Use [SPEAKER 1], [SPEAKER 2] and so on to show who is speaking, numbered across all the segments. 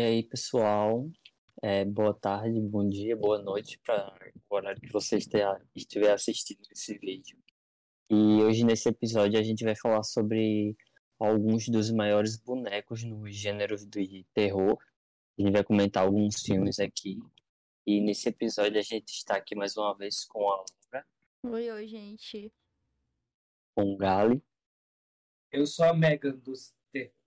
[SPEAKER 1] E aí, pessoal, é, boa tarde, bom dia, boa noite para o horário que você estiver assistindo esse vídeo. E hoje, nesse episódio, a gente vai falar sobre alguns dos maiores bonecos nos gêneros de terror. A gente vai comentar alguns filmes aqui. E nesse episódio, a gente está aqui mais uma vez com a Laura.
[SPEAKER 2] Oi, oi, gente.
[SPEAKER 1] Com o Gali.
[SPEAKER 3] Eu sou a Megan dos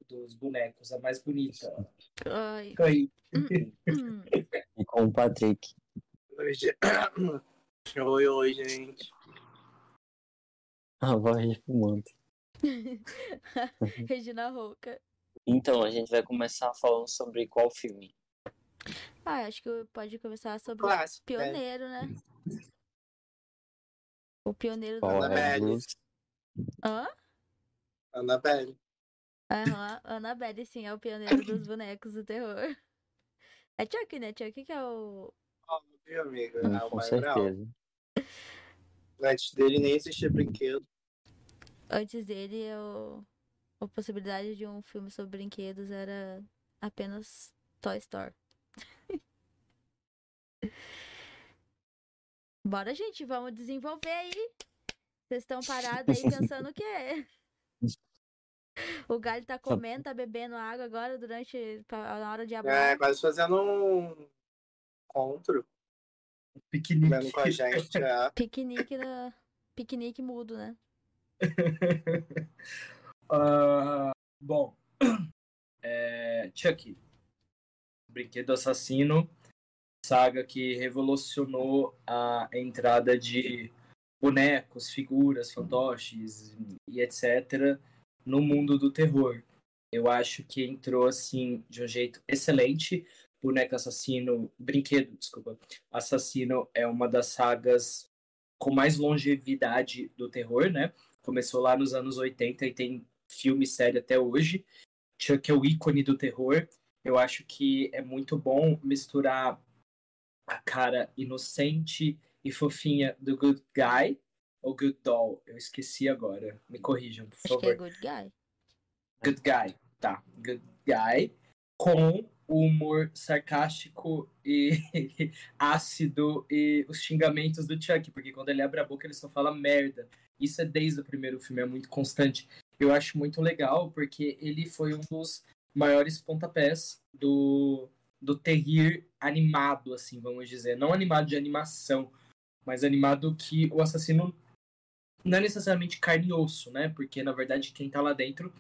[SPEAKER 3] dos bonecos, a mais bonita.
[SPEAKER 2] Ai.
[SPEAKER 3] Oi.
[SPEAKER 1] e com o Patrick.
[SPEAKER 4] Oi, oi, oi, gente.
[SPEAKER 1] A voz de fumante.
[SPEAKER 2] Regina Roca.
[SPEAKER 1] Então, a gente vai começar falando sobre qual filme?
[SPEAKER 2] Ah, acho que pode começar sobre
[SPEAKER 4] Clássico,
[SPEAKER 2] o Pioneiro, né? O Pioneiro
[SPEAKER 1] Qual
[SPEAKER 2] do...
[SPEAKER 4] Annabelle.
[SPEAKER 2] Hã?
[SPEAKER 4] Annabelle.
[SPEAKER 2] Aham, Annabelle, sim, é o pioneiro dos bonecos do terror. É Chuck, né? Chuck que é o...
[SPEAKER 4] Óbvio, amiga.
[SPEAKER 1] Hum,
[SPEAKER 4] é o
[SPEAKER 1] com
[SPEAKER 4] mais real.
[SPEAKER 1] certeza.
[SPEAKER 4] Antes dele nem existia brinquedo.
[SPEAKER 2] Antes dele, o... a possibilidade de um filme sobre brinquedos era apenas Toy Story. Bora, gente, vamos desenvolver aí. Vocês estão parados aí pensando o quê? O galho tá comendo, tá bebendo água agora durante na hora de
[SPEAKER 4] É,
[SPEAKER 2] abrir.
[SPEAKER 4] quase fazendo um encontro.
[SPEAKER 3] Piquenique.
[SPEAKER 4] Com a gente. É.
[SPEAKER 2] Piquenique na... Piquenique mudo, né?
[SPEAKER 3] Ah, bom, é, Chuck, Brinquedo Assassino, saga que revolucionou a entrada de bonecos, figuras, fantoches e etc. no mundo do terror. Eu acho que entrou assim de um jeito excelente. Boneco Assassino, Brinquedo, desculpa. Assassino é uma das sagas com mais longevidade do terror, né? Começou lá nos anos 80 e tem filme série até hoje. Chuck é o ícone do terror. Eu acho que é muito bom misturar a cara inocente e fofinha do Good Guy ou Good Doll. Eu esqueci agora. Me corrijam, por
[SPEAKER 2] Acho
[SPEAKER 3] favor.
[SPEAKER 2] que é Good Guy.
[SPEAKER 3] Good Guy, tá. Good Guy com o humor sarcástico e ácido e os xingamentos do Chuck, porque quando ele abre a boca ele só fala merda. Isso é desde o primeiro filme, é muito constante. Eu acho muito legal porque ele foi um dos maiores pontapés do, do terrir animado, assim, vamos dizer. Não animado de animação, mas animado que o assassino não é necessariamente carne e osso, né? Porque, na verdade, quem tá lá dentro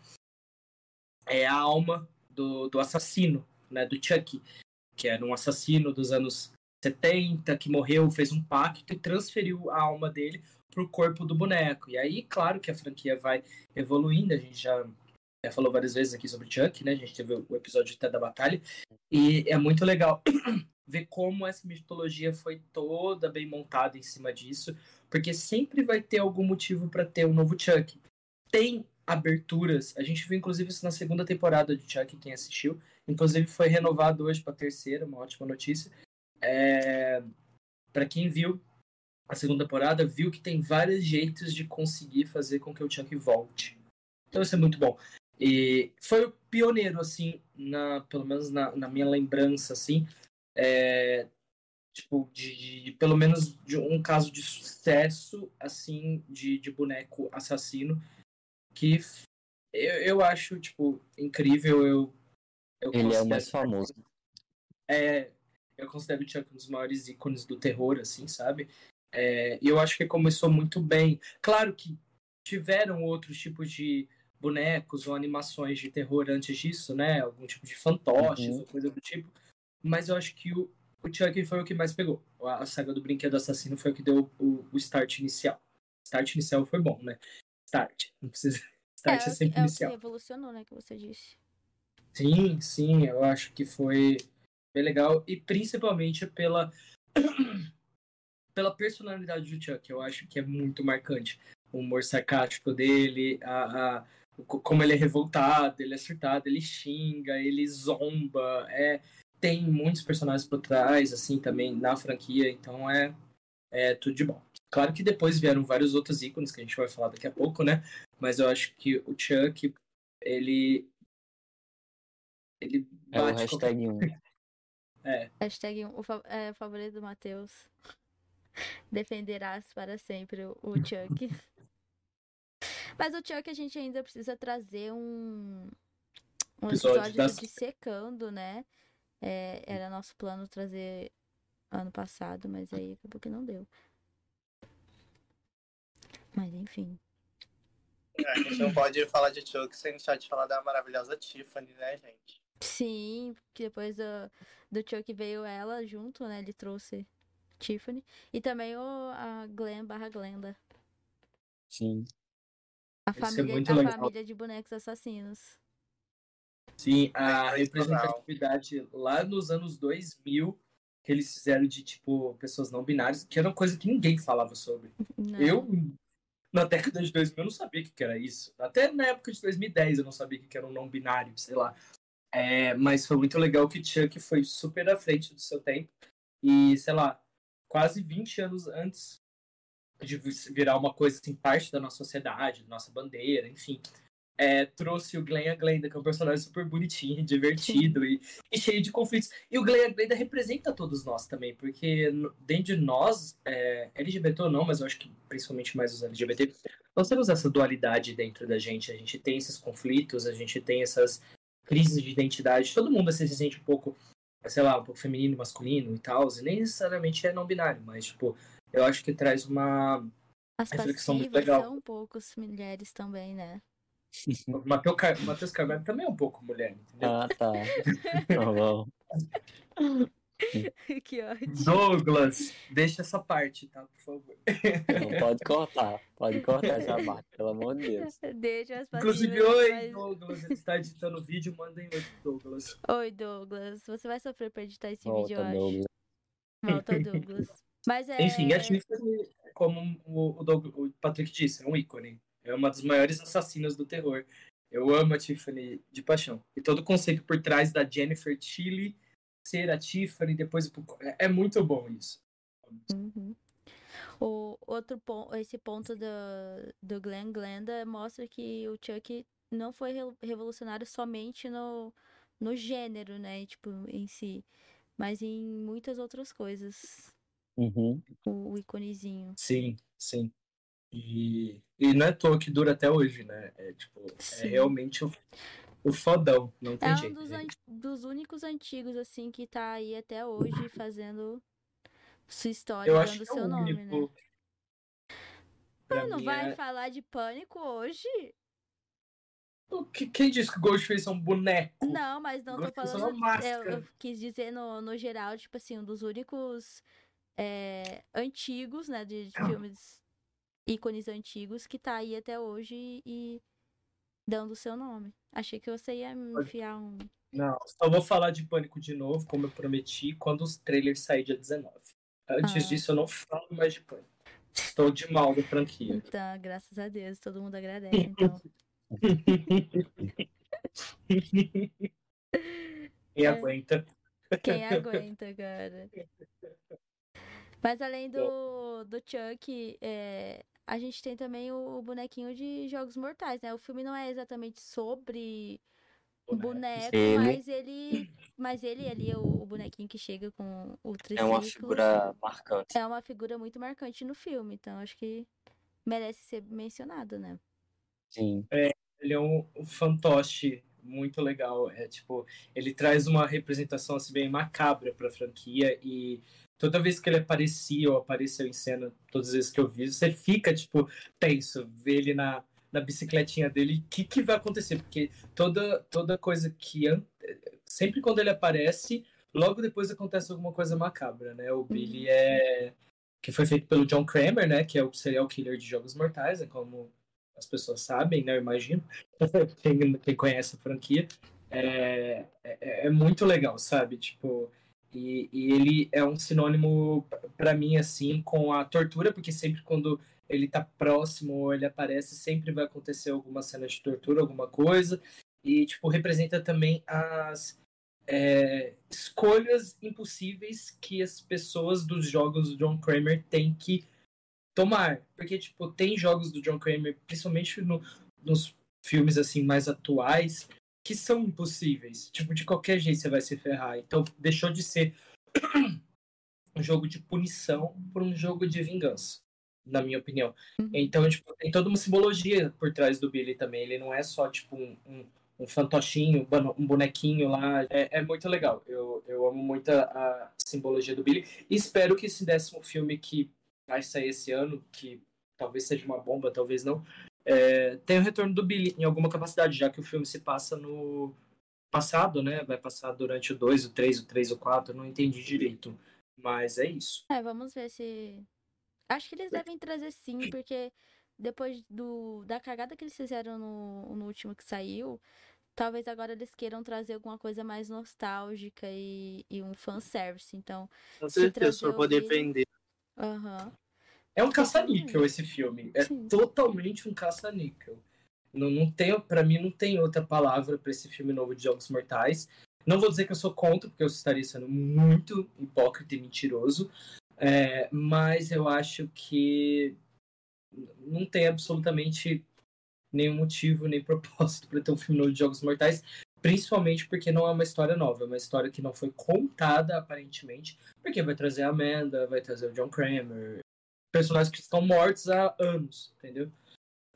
[SPEAKER 3] é a alma do, do assassino, né? Do Chuck, que era um assassino dos anos 70, que morreu, fez um pacto e transferiu a alma dele pro corpo do boneco. E aí, claro que a franquia vai evoluindo, a gente já, já falou várias vezes aqui sobre Chuck, né? A gente teve o episódio até da batalha. E é muito legal ver como essa mitologia foi toda bem montada em cima disso, porque sempre vai ter algum motivo para ter um novo Chuck. Tem aberturas, a gente viu inclusive isso na segunda temporada de Chuck, quem assistiu, inclusive foi renovado hoje para terceira, uma ótima notícia. É... Para quem viu a segunda temporada, viu que tem vários jeitos de conseguir fazer com que o Chuck volte. Então isso é muito bom. E foi o pioneiro, assim, na, pelo menos na, na minha lembrança, assim, é, tipo, de, de, pelo menos de um caso de sucesso, assim, de, de boneco assassino, que eu, eu acho, tipo, incrível, eu, eu
[SPEAKER 1] Ele é o mais famoso.
[SPEAKER 3] É, eu considero o Chuck um dos maiores ícones do terror, assim, sabe? É, e eu acho que começou muito bem. Claro que tiveram outros tipos de bonecos ou animações de terror antes disso, né? Algum tipo de fantoches
[SPEAKER 1] Uhum.
[SPEAKER 3] ou coisa do tipo. Mas eu acho que o, o Chuck foi o que mais pegou. A, saga do Brinquedo Assassino foi o que deu o, o start inicial. Start inicial foi bom, né? Start. Não precisa. Start é,
[SPEAKER 2] é,
[SPEAKER 3] sempre
[SPEAKER 2] é o que
[SPEAKER 3] inicial.
[SPEAKER 2] revolucionou, né? Que você disse.
[SPEAKER 3] Sim, sim, eu acho que foi bem legal. E principalmente pela, pela personalidade do Chuck, eu acho que é muito marcante. O humor sarcástico dele, a, a- como ele é revoltado, ele é surtado, ele xinga, ele zomba. É, tem muitos personagens por trás, assim, também na franquia, então é, é tudo de bom. Claro que depois vieram vários outros ícones que a gente vai falar daqui a pouco, né? Mas eu acho que o Chuck, ele ele
[SPEAKER 1] É o
[SPEAKER 3] bate qualquer...
[SPEAKER 1] hashtag 1.
[SPEAKER 3] É,
[SPEAKER 2] Hashtag um, o fa- é, favorito do Matheus. Defenderás para sempre o, Chuck. Mas o Chuck a gente ainda precisa trazer um, um
[SPEAKER 3] Episódio
[SPEAKER 2] episódio
[SPEAKER 3] das-
[SPEAKER 2] do Dissecando, né? É, era nosso plano trazer ano passado, mas aí acabou que não deu. Mas enfim.
[SPEAKER 4] A gente não pode falar de Chuck sem deixar de falar da maravilhosa Tiffany, né, gente?
[SPEAKER 2] Sim, que depois do, do Chuck veio ela junto, né? Ele trouxe Tiffany. E também o, a Glenn barra Glenda.
[SPEAKER 1] Sim.
[SPEAKER 2] A
[SPEAKER 3] é
[SPEAKER 2] família,
[SPEAKER 3] muito
[SPEAKER 2] a família de bonecos assassinos.
[SPEAKER 3] Sim, a
[SPEAKER 4] É
[SPEAKER 3] representatividade lá nos anos 2000 que eles fizeram de, tipo, pessoas não binárias, que era uma coisa que ninguém falava sobre.
[SPEAKER 2] Não.
[SPEAKER 3] Eu, na década de 2000, eu não sabia o que era isso. Até na época de 2010 eu não sabia o que que era um não binário, sei lá. É, mas foi muito legal que Chuck foi super à frente do seu tempo. E, sei lá, quase 20 anos antes de virar uma coisa assim, parte da nossa sociedade, da nossa bandeira, enfim. É, trouxe o Glenn a Glenda, que é um personagem super bonitinho, divertido e, e cheio de conflitos. E o Glenn a Glenda representa todos nós também, porque dentro de nós, é, LGBT ou não, mas eu acho que principalmente mais os LGBT, nós temos essa dualidade dentro da gente. A gente tem esses conflitos, a gente tem essas crises de identidade. Todo mundo assim, se sente um pouco, sei lá, um pouco feminino, masculino e tal, e nem necessariamente é não binário, mas, tipo, eu acho que traz uma.
[SPEAKER 2] As
[SPEAKER 3] reflexão muito legal.
[SPEAKER 2] são um poucos mulheres também, né?
[SPEAKER 3] O Matheus Car... Matheus Carvalho também é um pouco mulher, entendeu?
[SPEAKER 1] Ah, tá. Tá bom.
[SPEAKER 2] que ódio.
[SPEAKER 3] Douglas, deixa essa parte, tá? Por favor.
[SPEAKER 1] Não pode cortar. Pode cortar essa parte, pelo amor de Deus.
[SPEAKER 2] Deixa as
[SPEAKER 3] Inclusive, oi,
[SPEAKER 2] mas-
[SPEAKER 3] Douglas. Ele está editando o vídeo, mandem oi pro Douglas.
[SPEAKER 2] Oi, Douglas. Você vai sofrer pra editar esse
[SPEAKER 1] Volta,
[SPEAKER 2] vídeo, eu acho.
[SPEAKER 1] Douglas.
[SPEAKER 2] Volta, Douglas. Mas é.
[SPEAKER 3] Enfim, a Tiffany, como o, o Doug- o Patrick disse, é um ícone. É uma das maiores assassinas do terror. Eu amo a Tiffany de paixão. E todo o conceito por trás da Jennifer Tilly ser a Tiffany, depois... é- É muito bom isso.
[SPEAKER 2] Uhum. O outro ponto, esse ponto do, do Glenn Glenda mostra que o Chuck não foi re- revolucionário somente no, no gênero, né? Tipo, em si. Mas em muitas outras coisas.
[SPEAKER 1] Uhum.
[SPEAKER 2] O, o iconezinho.
[SPEAKER 3] Sim, sim. E, e não é à toa que dura até hoje, né? É, tipo, é realmente o, o fodão. Não tem
[SPEAKER 2] É um
[SPEAKER 3] jeito.
[SPEAKER 2] dos,
[SPEAKER 3] né?
[SPEAKER 2] an- dos únicos antigos, assim, que tá aí até hoje fazendo sua história,
[SPEAKER 3] Eu
[SPEAKER 2] dando
[SPEAKER 3] é
[SPEAKER 2] seu
[SPEAKER 3] o
[SPEAKER 2] nome,
[SPEAKER 3] único.
[SPEAKER 2] né?
[SPEAKER 3] Pra
[SPEAKER 2] Não vai
[SPEAKER 3] é-
[SPEAKER 2] falar de pânico hoje?
[SPEAKER 3] O que- Quem disse que o Ghostface é um boneco?
[SPEAKER 2] Não, mas não tô
[SPEAKER 3] Ghostface é
[SPEAKER 2] falando.
[SPEAKER 3] uma
[SPEAKER 2] Eu, eu quis dizer no, no geral, tipo assim, um dos únicos é, antigos, né? De, de filmes ícones antigos que tá aí até hoje e dando o seu nome. Achei que você ia me enfiar um.
[SPEAKER 3] Não, só vou falar de Pânico de novo, como eu prometi, quando os trailers saírem dia 19. Antes
[SPEAKER 2] Ah.
[SPEAKER 3] disso, eu não falo mais de Pânico. Estou de mal da franquia.
[SPEAKER 2] Então, graças a Deus, todo mundo agradece, então.
[SPEAKER 3] Quem
[SPEAKER 2] É.
[SPEAKER 3] aguenta.
[SPEAKER 2] Quem aguenta, cara? Mas além do, do Chuck, é, a gente tem também o, o bonequinho de Jogos Mortais, né? O filme não é exatamente sobre o boneco,
[SPEAKER 1] Ele-
[SPEAKER 2] mas ele. Mas ele ali, é o, o bonequinho que chega com o triciclo.
[SPEAKER 1] É uma figura marcante.
[SPEAKER 2] É uma figura muito marcante no filme, então acho que merece ser mencionado, né?
[SPEAKER 1] Sim.
[SPEAKER 3] Ele é um, um fantoche muito legal. É tipo, ele traz uma representação assim, bem macabra pra franquia e toda vez que ele aparecia ou apareceu em cena, todas as vezes que eu vi, você fica, tipo, tenso, ver ele na, na bicicletinha dele, o que, que vai acontecer? Porque toda, toda coisa que. Sempre quando ele aparece, logo depois acontece alguma coisa macabra, né? O Billy é. Que foi feito pelo John Kramer, né? Que é o serial killer de Jogos Mortais, é como as pessoas sabem, né? Eu imagino. quem, quem conhece a franquia. É, é, é muito legal, sabe? Tipo. E, e ele é um sinônimo para mim assim com a tortura, porque sempre quando ele tá próximo ou ele aparece, sempre vai acontecer alguma cena de tortura, alguma coisa. E tipo representa também as é, escolhas impossíveis que as pessoas dos jogos do John Kramer têm que tomar, porque tipo tem jogos do John Kramer, principalmente no- nos filmes assim mais atuais, que são impossíveis. Tipo, de qualquer jeito você vai se ferrar. Então, deixou de ser um jogo de punição por um jogo de vingança, na minha opinião.
[SPEAKER 2] Uhum.
[SPEAKER 3] Então, tipo, tem toda uma simbologia por trás do Billy também. Ele não é só, tipo, um, um, um fantochinho, um bonequinho lá. É, é muito legal. Eu, eu amo muito a, a simbologia do Billy. E espero que esse décimo filme que vai sair esse ano, que talvez seja uma bomba, talvez não, é, tem o retorno do Billy em alguma capacidade, já que o filme se passa no passado, né? Vai passar durante o 2, o 3, o 3, o 4, não entendi direito. Mas é isso.
[SPEAKER 2] É, vamos ver se. Acho que eles devem trazer sim, porque depois do, da cagada que eles fizeram no, no último que saiu, talvez agora eles queiram trazer alguma coisa mais nostálgica e, e um fanservice. Então.
[SPEAKER 4] Com
[SPEAKER 2] Se
[SPEAKER 4] certeza,
[SPEAKER 2] trazer
[SPEAKER 4] pra poder vender.
[SPEAKER 2] Aham.
[SPEAKER 3] É um caça-níquel esse filme. É
[SPEAKER 2] Sim.
[SPEAKER 3] totalmente um caça-níquel. Não, não tem, para mim, não tem outra palavra para esse filme novo de Jogos Mortais. Não vou dizer que eu sou contra, porque eu estaria sendo muito hipócrita e mentiroso. É, mas eu acho que não tem absolutamente nenhum motivo nem propósito para ter um filme novo de Jogos Mortais. Principalmente porque não é uma história nova, é uma história que não foi contada aparentemente. Porque vai trazer a Amanda, vai trazer o John Kramer, personagens que estão mortos há anos, entendeu?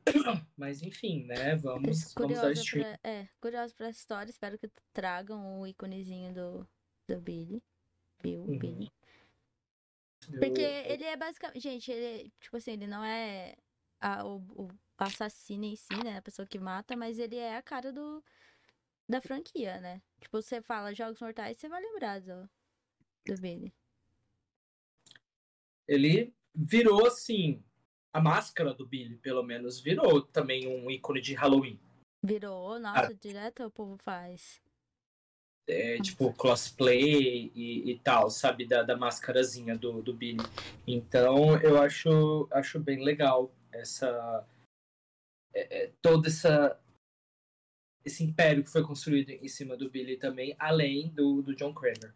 [SPEAKER 3] Mas enfim, né? Vamos, vamos dar
[SPEAKER 2] pra, é, curiosa pra história. Espero que tragam o íconezinho do, do Billy. Bill,
[SPEAKER 3] Uhum.
[SPEAKER 2] Billy. Porque ele é basicamente. Gente, ele, tipo assim, ele não é a- o, o assassino em si, né? A pessoa que mata, mas ele é a cara do, da franquia, né? Tipo, você fala Jogos Mortais, você vai lembrar do, do Billy.
[SPEAKER 3] Ele virou assim. A máscara do Billy, pelo menos, virou também um ícone de Halloween.
[SPEAKER 2] Virou, nossa, direto o povo faz.
[SPEAKER 3] É, tipo, cosplay e, e tal, sabe? Da, da máscarazinha do, do Billy. Então, eu acho, acho bem legal essa. é, é, toda essa. Esse império que foi construído em cima do Billy também, além do, do John Kramer.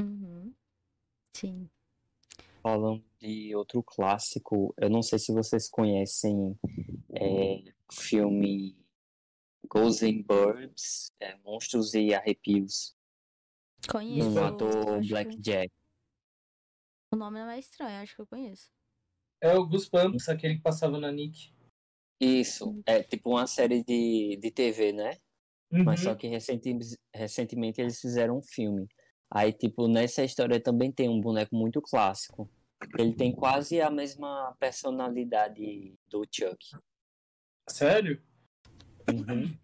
[SPEAKER 2] Uhum. Sim.
[SPEAKER 1] Falando de outro clássico, eu não sei se vocês conhecem é, o filme Ghosts and Birds, é, Monstros e Arrepios,
[SPEAKER 2] Conheço.
[SPEAKER 1] do ator
[SPEAKER 2] acho que
[SPEAKER 1] Blackjack.
[SPEAKER 2] O nome não é estranho, acho que eu conheço.
[SPEAKER 3] É o Goosebumps, aquele que passava na Nick.
[SPEAKER 1] Isso, é tipo uma série de, de TV, né? Mas
[SPEAKER 3] Uhum.
[SPEAKER 1] só que recenti- recentemente eles fizeram um filme. Aí, tipo, nessa história também tem um boneco muito clássico. Ele tem quase a mesma personalidade do Chuck.
[SPEAKER 3] Sério?
[SPEAKER 1] Uhum.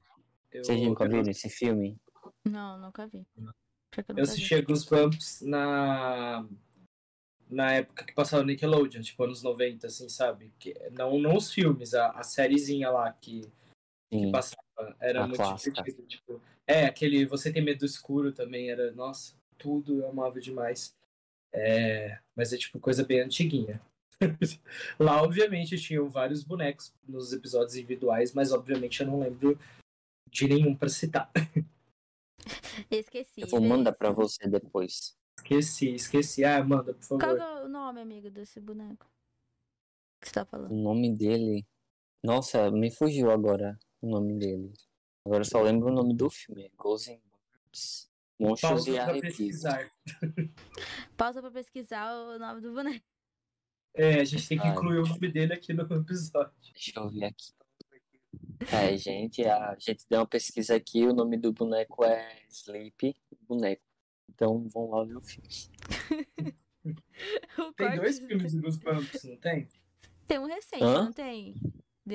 [SPEAKER 3] Eu,
[SPEAKER 1] Vocês nunca
[SPEAKER 3] eu-
[SPEAKER 1] viram esse filme?
[SPEAKER 2] Não, nunca vi. Eu nunca vi.
[SPEAKER 3] Goosebumps na na época que passava Nickelodeon, tipo anos 90, assim, sabe? Que, não, não os filmes, a, a sériezinha lá que, que passava. Era
[SPEAKER 1] A
[SPEAKER 3] muito
[SPEAKER 1] clássica.
[SPEAKER 3] divertido. Tipo, é, aquele Você Tem Medo do Escuro também era, nossa, tudo eu amava demais. É, mas é tipo coisa bem antiguinha. Lá, obviamente, tinham vários bonecos nos episódios individuais, mas obviamente eu não lembro de nenhum pra citar.
[SPEAKER 2] Esqueci.
[SPEAKER 1] Eu vou mandar pra você depois.
[SPEAKER 3] Esqueci, esqueci. Ah, manda, por
[SPEAKER 2] Qual
[SPEAKER 3] favor.
[SPEAKER 2] que é o nome, amigo, desse boneco? Que você tá
[SPEAKER 1] O
[SPEAKER 2] falando?
[SPEAKER 1] nome dele. Nossa, me fugiu agora o nome dele. Agora eu só lembro o nome do filme. Ghosts. Monstros
[SPEAKER 3] Pausa
[SPEAKER 1] e Arrepios.
[SPEAKER 3] pesquisar.
[SPEAKER 2] Pausa pra pesquisar o nome do boneco.
[SPEAKER 3] É, a gente tem que
[SPEAKER 1] Ai.
[SPEAKER 3] incluir o nome dele aqui no episódio.
[SPEAKER 1] Deixa eu ver aqui. É, gente, a gente deu uma pesquisa aqui, o nome do boneco é Sleep Boneco. Então vamos lá ver o filme.
[SPEAKER 3] Tem dois filmes do Goosebumps, não tem?
[SPEAKER 2] Tem um recente,
[SPEAKER 1] Hã?
[SPEAKER 2] não tem?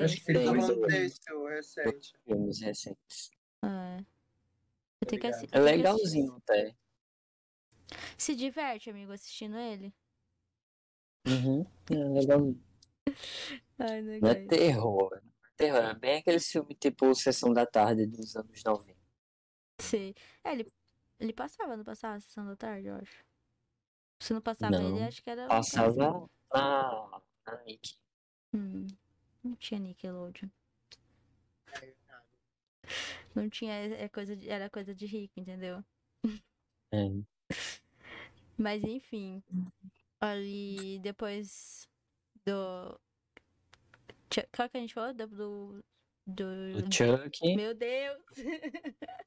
[SPEAKER 3] Acho que tem
[SPEAKER 4] Tá
[SPEAKER 3] dois.
[SPEAKER 4] falando desse, o recente.
[SPEAKER 1] Filmes recentes.
[SPEAKER 2] É. Tenho que
[SPEAKER 3] Obrigado.
[SPEAKER 2] assi-
[SPEAKER 1] É legalzinho até.
[SPEAKER 2] assistir. Se diverte, amigo, assistindo ele.
[SPEAKER 1] Uhum, é legalzinho.
[SPEAKER 2] Ai, não
[SPEAKER 1] Não é terror. não é Terror, é bem aquele filme tipo Sessão da Tarde dos anos 90.
[SPEAKER 2] Sei. É, ele, ele passava, não passava a sessão da tarde, eu acho. Se não passava
[SPEAKER 1] Não,
[SPEAKER 2] ele, acho que era.
[SPEAKER 1] Passava na, na Nick.
[SPEAKER 2] Hum, não tinha Nickelodeon. Não tinha, é coisa de- era coisa de rico, entendeu?
[SPEAKER 1] É.
[SPEAKER 2] Mas enfim. Ali depois do. Qual que a gente falou? Do, do do.
[SPEAKER 1] O Chuck.
[SPEAKER 2] Meu Deus!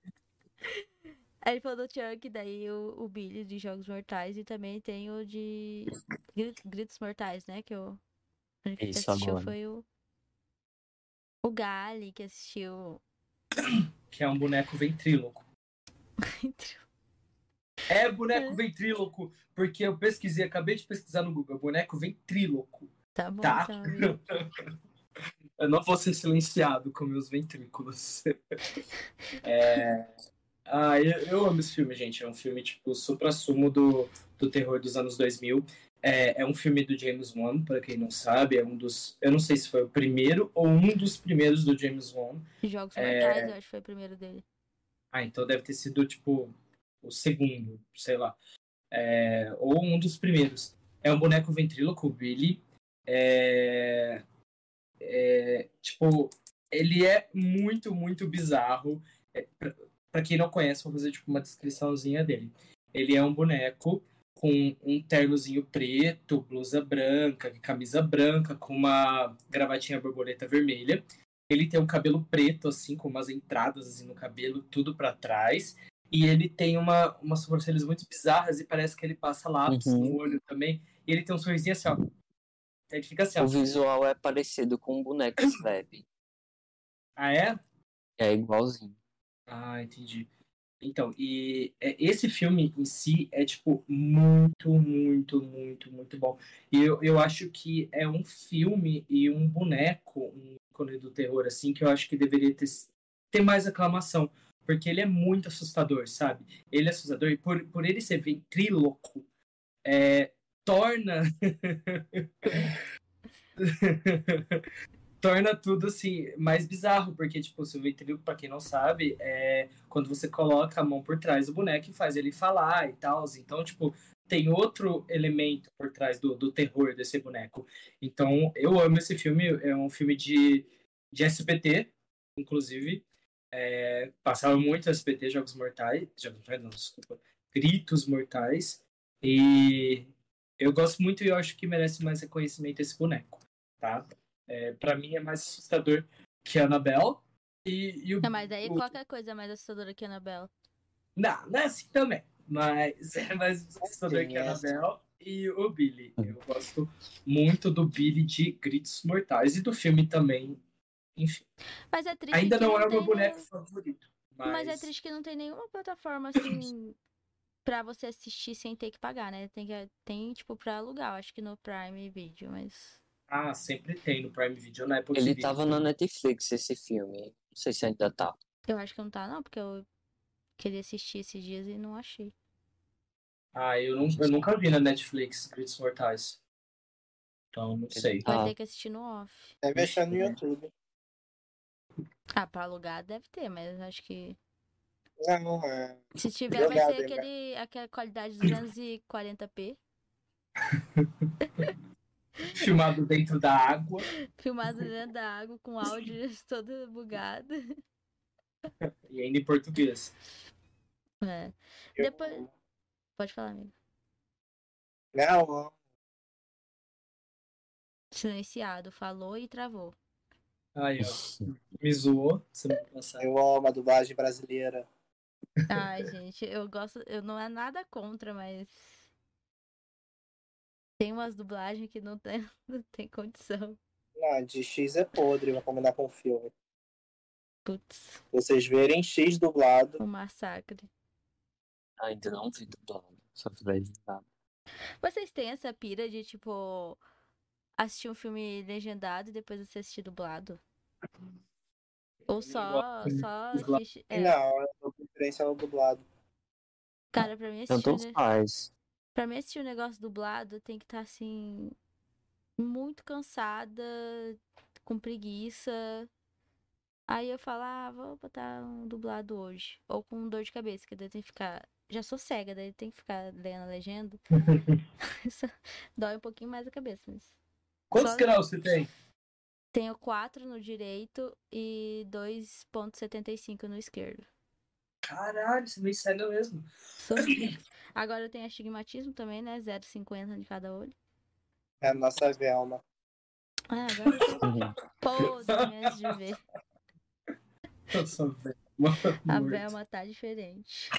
[SPEAKER 2] Aí ele falou do Chuck, daí o, o Billy de Jogos Mortais e também tem o de Gri- Gritos Mortais, né? Que eu, gente que
[SPEAKER 1] Isso,
[SPEAKER 2] assistiu
[SPEAKER 1] agora.
[SPEAKER 2] foi o. O Gali que assistiu.
[SPEAKER 3] Que é um boneco ventríloco. É boneco ventríloco, porque eu pesquisei, acabei de pesquisar no Google, boneco ventríloco.
[SPEAKER 2] Tá bom,
[SPEAKER 3] Tá.
[SPEAKER 2] então.
[SPEAKER 3] Eu não vou ser silenciado com meus ventrículos. É... Ah, eu, eu amo esse filme, gente. É um filme, tipo, supra-sumo do, do terror dos anos 2000. É, é um filme do James Wan, para quem não sabe. É um dos... Eu não sei se foi o primeiro ou um dos primeiros do James Wan.
[SPEAKER 2] Jogos
[SPEAKER 3] É.
[SPEAKER 2] Mortais, eu acho que foi o primeiro dele.
[SPEAKER 3] Ah, então deve ter sido, tipo, o segundo, sei lá. É, ou um dos primeiros. É um boneco ventríloco, Billy. É, é, tipo, ele é muito, muito bizarro. É, pra, pra quem não conhece, vou fazer tipo, uma descriçãozinha dele. Ele é um boneco com um ternozinho preto, blusa branca, camisa branca, com uma gravatinha borboleta vermelha. Ele tem um cabelo preto, assim, com umas entradas assim, no cabelo, tudo pra trás. E ele tem uma, umas sobrancelhas muito bizarras e parece que ele passa lápis
[SPEAKER 1] Uhum.
[SPEAKER 3] no olho também. E ele tem um sorrisinho assim, ó. Ele fica assim, ó.
[SPEAKER 1] O visual é parecido com o boneco Slab.
[SPEAKER 3] Ah, é?
[SPEAKER 1] É igualzinho.
[SPEAKER 3] Ah, entendi. Então, e é, esse filme em si é, tipo, muito, muito, muito, muito bom. E eu, eu acho que é um filme e um boneco, um ícone do terror, assim, que eu acho que deveria ter, ter mais aclamação. Porque ele é muito assustador, sabe? Ele é assustador e por, por ele ser ventríloco, é, torna... torna tudo assim mais bizarro, porque tipo, o ventríloco, pra quem não sabe, é quando você coloca a mão por trás do boneco e faz ele falar e tal, então tipo, tem outro elemento por trás do, do terror desse boneco. Então, eu amo esse filme, é um filme de, de SBT, inclusive. É, passava muito SBT, Jogos Mortais, Jogos Mortais, não, desculpa, Gritos Mortais. E eu gosto muito e eu acho que merece mais reconhecimento esse boneco, tá? É, para mim é mais assustador que a Annabelle. E, e o,
[SPEAKER 2] Não, mas daí
[SPEAKER 3] o-
[SPEAKER 2] qualquer coisa é mais assustadora que a Annabelle.
[SPEAKER 3] Não, não é assim também. Mas é mais assustador
[SPEAKER 4] Sim,
[SPEAKER 3] que a
[SPEAKER 4] é.
[SPEAKER 3] Annabelle e o Billy. Eu gosto muito do Billy de Gritos Mortais e do filme também. Enfim,
[SPEAKER 2] Mas é triste
[SPEAKER 3] ainda
[SPEAKER 2] que
[SPEAKER 3] não é o meu boneco
[SPEAKER 2] nenhum-
[SPEAKER 3] favorito.
[SPEAKER 2] Mas...
[SPEAKER 3] Mas,
[SPEAKER 2] é triste que não tem nenhuma plataforma assim pra você assistir sem ter que pagar, né? Tem, que, tem tipo, pra alugar, eu acho que no Prime Video, mas.
[SPEAKER 3] Ah, sempre tem no Prime Video, na Apple
[SPEAKER 1] Ele
[SPEAKER 3] TV.
[SPEAKER 1] tava na Netflix, esse filme. Não sei se ainda tá.
[SPEAKER 2] Eu acho que não tá, não, porque eu queria assistir esses dias e não achei.
[SPEAKER 3] Ah, eu, não, eu nunca vi na Netflix Gritos Mortais. Então, não sei.
[SPEAKER 2] Vai
[SPEAKER 1] Ah.
[SPEAKER 2] ter que assistir no off.
[SPEAKER 4] Deve achar no YouTube.
[SPEAKER 2] Ah, pra alugar deve ter, mas acho que.
[SPEAKER 4] Não, é.
[SPEAKER 2] Se tiver, vai ser aquele, aquela qualidade 240p,
[SPEAKER 3] Filmado dentro da água.
[SPEAKER 2] filmado dentro da água, com áudio todo bugado.
[SPEAKER 3] E ainda em português.
[SPEAKER 2] É.
[SPEAKER 4] eu-
[SPEAKER 2] Depois- Pode falar, amigo.
[SPEAKER 4] Não,
[SPEAKER 2] Silenciado, falou e travou.
[SPEAKER 3] Aí, ó. Me zoou semana passada.
[SPEAKER 4] eu amo a dublagem brasileira.
[SPEAKER 2] Ai, gente, eu gosto. Eu não é nada contra, mas. Tem umas dublagens que não tem, não tem condição.
[SPEAKER 4] Não, de X é podre, vai combinar com o filme.
[SPEAKER 2] Putz,
[SPEAKER 4] Vocês verem X dublado.
[SPEAKER 2] um massacre.
[SPEAKER 1] Ainda não vi dublado. Só vi legendado.
[SPEAKER 2] Vocês têm essa pira de, tipo, assistir um filme legendado e depois você assistir dublado? Ou só, só assistir. É,
[SPEAKER 4] Não, eu dou preferência ao dublado.
[SPEAKER 2] cara, pra mim assistir.
[SPEAKER 1] Tanto os
[SPEAKER 2] ne-
[SPEAKER 1] pais.
[SPEAKER 2] Pra mim assistir um negócio dublado tem que estar assim. Muito cansada, com preguiça. Aí eu falo, ah, vou botar um dublado hoje. Ou com dor de cabeça, que daí tem que ficar. Já sou cega, daí tem que ficar lendo a legenda. Dói um pouquinho mais a cabeça, mas.
[SPEAKER 3] Quantos
[SPEAKER 2] Só-
[SPEAKER 3] graus você tem?
[SPEAKER 2] Tenho 4 no direito e 2,75 no esquerdo.
[SPEAKER 3] Caralho, você me cega mesmo.
[SPEAKER 2] Agora eu tenho astigmatismo também, né? 0,50 de cada olho.
[SPEAKER 4] É a nossa Velma.
[SPEAKER 2] Ah, agora podre antes de ver.
[SPEAKER 3] Nossa, velho.
[SPEAKER 2] A. Velma tá diferente.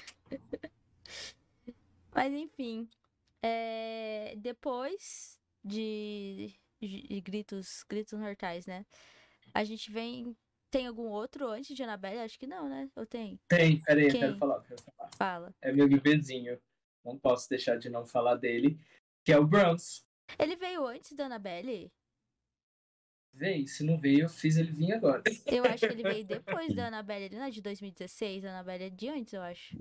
[SPEAKER 2] Mas enfim. é, Depois de... de gritos, gritos mortais, né? A gente vem. Tem algum outro antes de Annabelle? Acho que não, né? Ou tem?
[SPEAKER 3] Tem, peraí, eu quero falar, eu quero falar.
[SPEAKER 2] Fala.
[SPEAKER 3] É meu bebezinho. Não posso deixar de não falar dele. Que é o Bronze.
[SPEAKER 2] Ele veio antes da Annabelle?
[SPEAKER 3] Veio, se não veio, eu fiz ele vir agora.
[SPEAKER 2] Eu acho que ele veio depois da Annabelle, ele não é de 2016, a Annabelle é de antes, eu acho.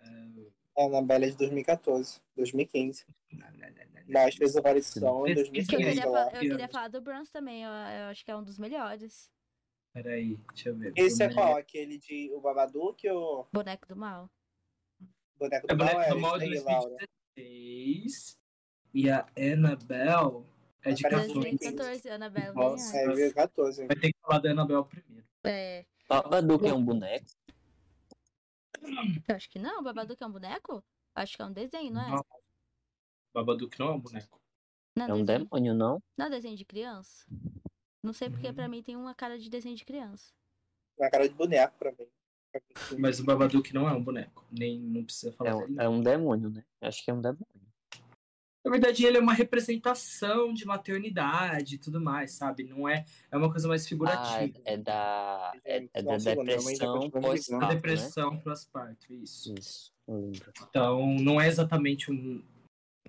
[SPEAKER 4] É, na Bela de 2014, 2015. Mas fez a aparição em
[SPEAKER 3] Pesquisa
[SPEAKER 2] Que eu,
[SPEAKER 4] 2015.
[SPEAKER 2] queria,
[SPEAKER 3] Sim,
[SPEAKER 4] lá.
[SPEAKER 2] fa- eu queria falar do Bronze também, eu, eu acho que é um dos melhores.
[SPEAKER 3] Peraí, deixa eu ver.
[SPEAKER 4] Esse é qual? Aquele de o Babadook ou
[SPEAKER 2] Boneco do Mal.
[SPEAKER 4] Boneco
[SPEAKER 3] É
[SPEAKER 4] do Mal?
[SPEAKER 3] Boneco
[SPEAKER 4] É
[SPEAKER 3] do Mal
[SPEAKER 4] esse
[SPEAKER 3] de
[SPEAKER 4] aí, Laura.
[SPEAKER 3] 2016. E a Annabelle é de
[SPEAKER 4] Parece
[SPEAKER 3] 14.
[SPEAKER 2] 2014, Annabelle
[SPEAKER 3] Nossa.
[SPEAKER 4] É, 2014.
[SPEAKER 3] Vai ter que falar da Annabelle primeiro.
[SPEAKER 2] É,
[SPEAKER 1] Babadook é um boneco?
[SPEAKER 2] Eu acho que não, o Babadook é um boneco? Acho que é um desenho, não é?
[SPEAKER 3] Não. Babadook não é um boneco.
[SPEAKER 2] Não
[SPEAKER 1] É um
[SPEAKER 2] desenho,
[SPEAKER 1] demônio, não?
[SPEAKER 2] não é desenho de criança? Não sei porque
[SPEAKER 3] Hum.
[SPEAKER 2] pra mim tem uma cara de desenho de criança.
[SPEAKER 4] Uma cara de boneco pra mim.
[SPEAKER 3] Mas o Babadook não é um boneco. Nem não precisa falar
[SPEAKER 1] É um, é um demônio, né? Acho que é um demônio.
[SPEAKER 3] Na verdade, ele é uma representação de maternidade e tudo mais, sabe? Não é. É uma coisa mais
[SPEAKER 1] Ah,
[SPEAKER 3] figurativa.
[SPEAKER 1] é, é da, é, é da depressão pós-parto, né?
[SPEAKER 3] depressão pós-parto, isso.
[SPEAKER 1] Isso, lembro.
[SPEAKER 3] Então, não é exatamente um.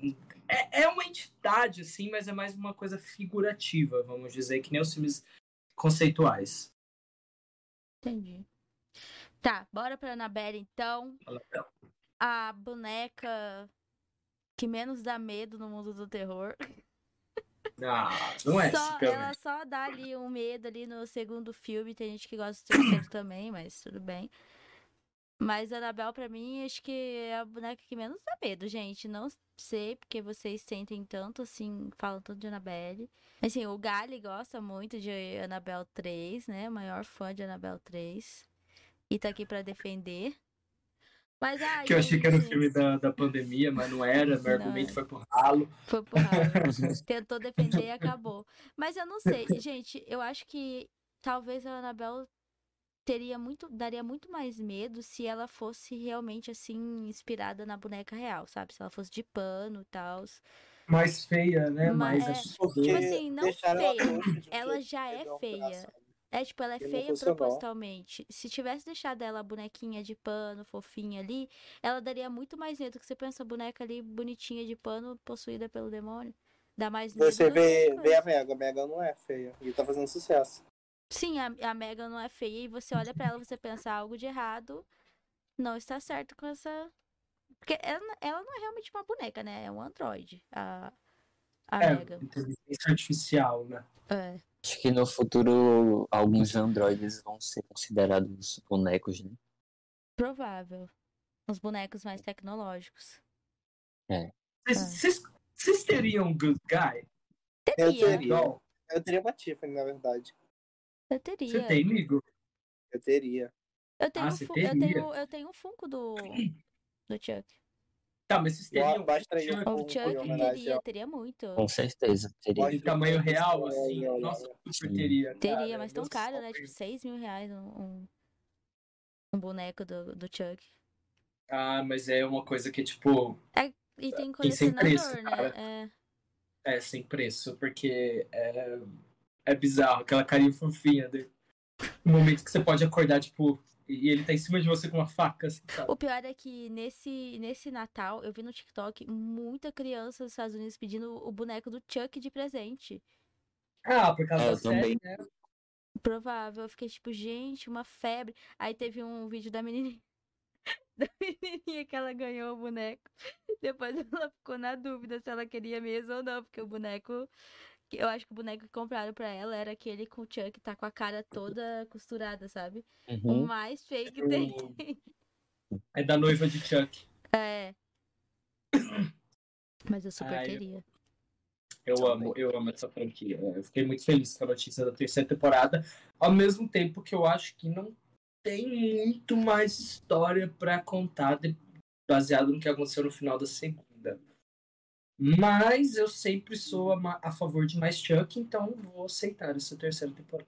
[SPEAKER 3] um- É, é uma entidade, assim, mas é mais uma coisa figurativa, vamos dizer, que nem os filmes conceituais.
[SPEAKER 2] Entendi. Tá, bora pra Annabelle então. A boneca que menos dá medo no mundo do terror.
[SPEAKER 3] Ah, não é,
[SPEAKER 2] Só, ela só dá ali um medo ali no segundo filme. Tem gente que gosta do terceiro também, mas tudo bem. Mas a Annabelle, pra mim, acho que é a boneca que menos dá medo, gente. Não sei porque vocês sentem tanto, assim, falam tanto de Annabelle. Assim, o Gali gosta muito de Annabelle 3, né? Maior fã de Annabelle 3. E tá aqui pra defender. Mas, ai,
[SPEAKER 3] Que eu achei que era o
[SPEAKER 2] gente,
[SPEAKER 3] filme da, da pandemia, mas não era. Meu
[SPEAKER 2] Não
[SPEAKER 3] argumento
[SPEAKER 2] é.
[SPEAKER 3] foi pro ralo.
[SPEAKER 2] Foi pro ralo. Tentou defender e acabou. Mas eu não sei, gente, eu acho que talvez a Annabelle teria muito, daria muito mais medo se ela fosse realmente assim inspirada na boneca real, sabe? Se ela fosse de pano e tal.
[SPEAKER 3] Mais feia, né?
[SPEAKER 2] Mas
[SPEAKER 3] Mais
[SPEAKER 2] é-
[SPEAKER 3] assustadora.
[SPEAKER 4] Porque
[SPEAKER 2] assim, não feia. Ela já é feia. É, tipo, ela é feia propositalmente. Se tivesse deixado ela bonequinha de pano, fofinha ali, ela daria muito mais medo. Que você pensa a boneca ali bonitinha de pano, possuída pelo demônio. Dá mais medo.
[SPEAKER 4] Você vê, vê a. Mega. A Mega não é feia. E tá fazendo sucesso.
[SPEAKER 2] Sim, a, a Megan não é feia e você olha pra ela, você pensa algo de errado, não está certo com essa. Porque ela, ela não é realmente uma boneca, né? É um androide. A, a
[SPEAKER 3] É,
[SPEAKER 2] Megan.
[SPEAKER 3] inteligência artificial, né?
[SPEAKER 2] É.
[SPEAKER 1] Acho que no futuro alguns androides vão ser considerados bonecos, né?
[SPEAKER 2] Provável. Os bonecos mais tecnológicos.
[SPEAKER 3] Vocês- Vocês vocês teriam um good guy?
[SPEAKER 4] Eu
[SPEAKER 2] Teria.
[SPEAKER 4] teria.
[SPEAKER 3] Não.
[SPEAKER 4] Eu teria uma Tiffany, na verdade.
[SPEAKER 2] Eu teria.
[SPEAKER 3] Você tem, amigo?
[SPEAKER 4] Eu teria.
[SPEAKER 2] Eu tenho,
[SPEAKER 3] Ah,
[SPEAKER 2] um eu
[SPEAKER 3] teria?
[SPEAKER 2] tenho, eu tenho um Funko do, do Chuck.
[SPEAKER 3] Tá, mas vocês teriam
[SPEAKER 4] Bastaria um
[SPEAKER 2] O Chuck teria, teria muito.
[SPEAKER 1] Com certeza, teria.
[SPEAKER 3] Em tamanho real, assim? Nossa, super teria.
[SPEAKER 2] Teria,
[SPEAKER 3] cara.
[SPEAKER 2] mas tão caro, né? Tipo, 6 mil reais um, um, boneco do, do Chuck.
[SPEAKER 3] Ah, mas é uma coisa que, tipo,
[SPEAKER 2] E tem
[SPEAKER 3] E sem
[SPEAKER 2] colecionador,
[SPEAKER 3] preço,
[SPEAKER 2] né?
[SPEAKER 3] cara.
[SPEAKER 2] É.
[SPEAKER 3] é sem preço, porque é, é bizarro, aquela carinha fofinha dele. No momento que você pode acordar, tipo, e ele tá em cima de você com uma faca, assim, sabe?
[SPEAKER 2] O pior é que nesse, nesse Natal, eu vi no TikTok muita criança dos Estados Unidos pedindo o boneco do Chuck de presente.
[SPEAKER 3] Ah, por causa
[SPEAKER 1] É,
[SPEAKER 3] da
[SPEAKER 1] eu também.
[SPEAKER 3] série, né?
[SPEAKER 2] Provável. Eu fiquei tipo, gente, uma febre. Aí teve um vídeo da menininha. Da menininha que ela ganhou o boneco. Depois ela ficou na dúvida se ela queria mesmo ou não, porque o boneco. Eu acho que o boneco que compraram pra ela era aquele com o Chuck tá com a cara toda costurada, sabe? O
[SPEAKER 1] Uhum.
[SPEAKER 2] mais feio que tem.
[SPEAKER 3] É da noiva de Chuck.
[SPEAKER 2] É. Mas eu super
[SPEAKER 3] Ai, eu-
[SPEAKER 2] teria.
[SPEAKER 3] Eu amo, eu amo essa franquia. Eu fiquei muito feliz com a notícia da terceira temporada, ao mesmo tempo que eu acho que não tem muito mais história pra contar de- baseado no que aconteceu no final da segunda. Mas eu sempre sou a, a favor de mais Chuck, então vou aceitar essa terceira temporada.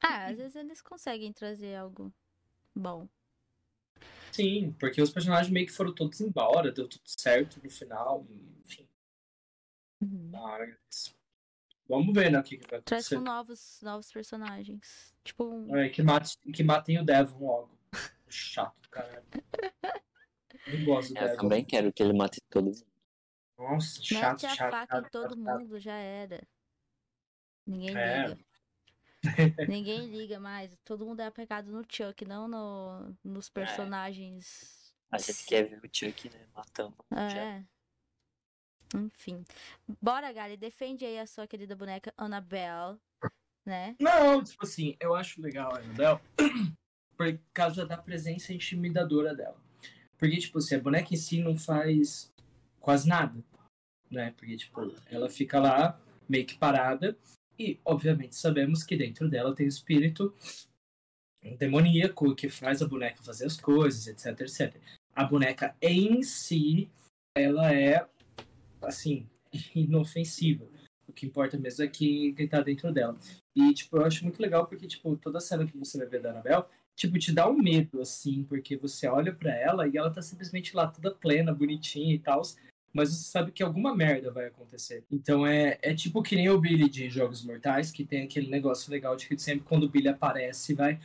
[SPEAKER 2] Ah, às vezes eles conseguem trazer algo bom.
[SPEAKER 3] Sim, porque os personagens meio que foram todos embora, deu tudo certo no final, enfim.
[SPEAKER 2] Uhum.
[SPEAKER 3] Mas. Vamos ver, né, o que, que vai
[SPEAKER 2] Traz
[SPEAKER 3] acontecer.
[SPEAKER 2] com novos, novos personagens. Tipo, um-
[SPEAKER 3] É, que, mate, que matem o Devon logo. Chato, do caralho. Não gosto do
[SPEAKER 1] Eu
[SPEAKER 3] Devon.
[SPEAKER 1] também quero que ele mate todo mundo.
[SPEAKER 3] Nossa, chato,
[SPEAKER 2] mete a
[SPEAKER 3] chato,
[SPEAKER 2] faca em
[SPEAKER 3] chato,
[SPEAKER 2] todo
[SPEAKER 3] chato, chato.
[SPEAKER 2] mundo, já era. Ninguém
[SPEAKER 3] É.
[SPEAKER 2] liga. Ninguém liga mais. Todo mundo é apegado no Chuck, não no, nos personagens.
[SPEAKER 1] A gente quer ver o Chuck, né, matando. já.
[SPEAKER 2] É. Enfim. Bora, Gali, defende aí a sua querida boneca Annabelle, né?
[SPEAKER 3] Não, tipo assim, eu acho legal a Annabelle por causa da presença intimidadora dela. Porque, tipo assim, a boneca em si não faz quase nada, né? Porque, tipo, ela fica lá meio que parada e, obviamente, sabemos que dentro dela tem o espírito demoníaco que faz a boneca fazer as coisas, etc, etc. A boneca em si, ela é, assim, inofensiva. O que importa mesmo é que quem tá dentro dela. E, tipo, eu acho muito legal porque, tipo, toda cena que você vai ver da Annabelle, tipo, te dá um medo, assim, porque você olha pra ela e ela tá simplesmente lá toda plena, bonitinha e tal, mas você sabe que alguma merda vai acontecer. Então é, é tipo que nem o Billy de Jogos Mortais, que tem aquele negócio legal de que sempre quando o Billy aparece vai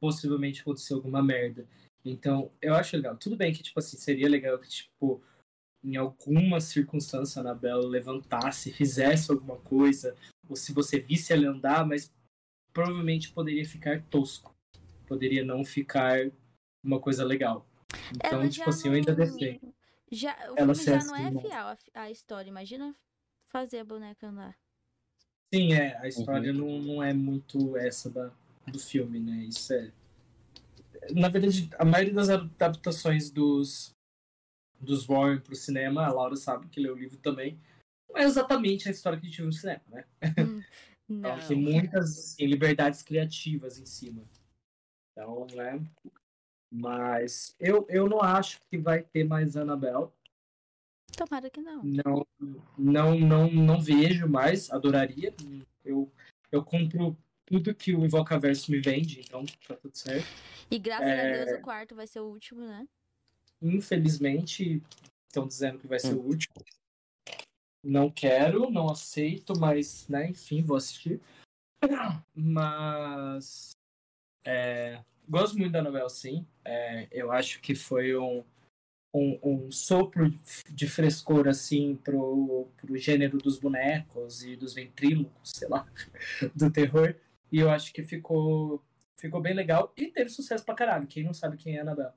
[SPEAKER 3] possivelmente acontecer alguma merda. Então, eu acho legal. Tudo bem que, tipo assim, seria legal que, tipo, em alguma circunstância a Annabelle levantasse, fizesse alguma coisa, ou se você visse ela andar, mas provavelmente poderia ficar tosco. Poderia não ficar uma coisa legal. Então,
[SPEAKER 2] Ela
[SPEAKER 3] tipo assim, eu ainda defendo.
[SPEAKER 2] Já, o
[SPEAKER 3] Ela
[SPEAKER 2] filme
[SPEAKER 3] se
[SPEAKER 2] já não é
[SPEAKER 3] assim,
[SPEAKER 2] fiel à, história. Imagina fazer a boneca andar.
[SPEAKER 3] Sim, é, a história não, não é muito essa da, do filme, né? Isso é. Na verdade, a maioria das adaptações dos, dos Warren pro cinema, a Laura sabe que leu o livro também, não é exatamente a história que a gente viu no cinema, né?
[SPEAKER 2] Não.
[SPEAKER 3] Então, tem muitas assim, liberdades criativas em cima. Então, né? Mas eu, eu não acho que vai ter mais Annabelle.
[SPEAKER 2] Tomara que não.
[SPEAKER 3] Não, não, não, não vejo mais. Adoraria. Eu, eu compro tudo que o Invocaverso me vende, então tá tudo certo.
[SPEAKER 2] E graças
[SPEAKER 3] É.
[SPEAKER 2] a Deus o quarto vai ser o último, né?
[SPEAKER 3] Infelizmente, estão dizendo que vai ser o último. Não quero, não aceito, mas, né, enfim, vou assistir. Mas. é, gosto muito da novela, sim. É, eu acho que foi um, um, um sopro de frescor, assim, pro, pro gênero dos bonecos e dos ventrílocos, sei lá, do terror. E eu acho que ficou, ficou bem legal e teve sucesso pra caralho. Quem não sabe quem é a Annabelle?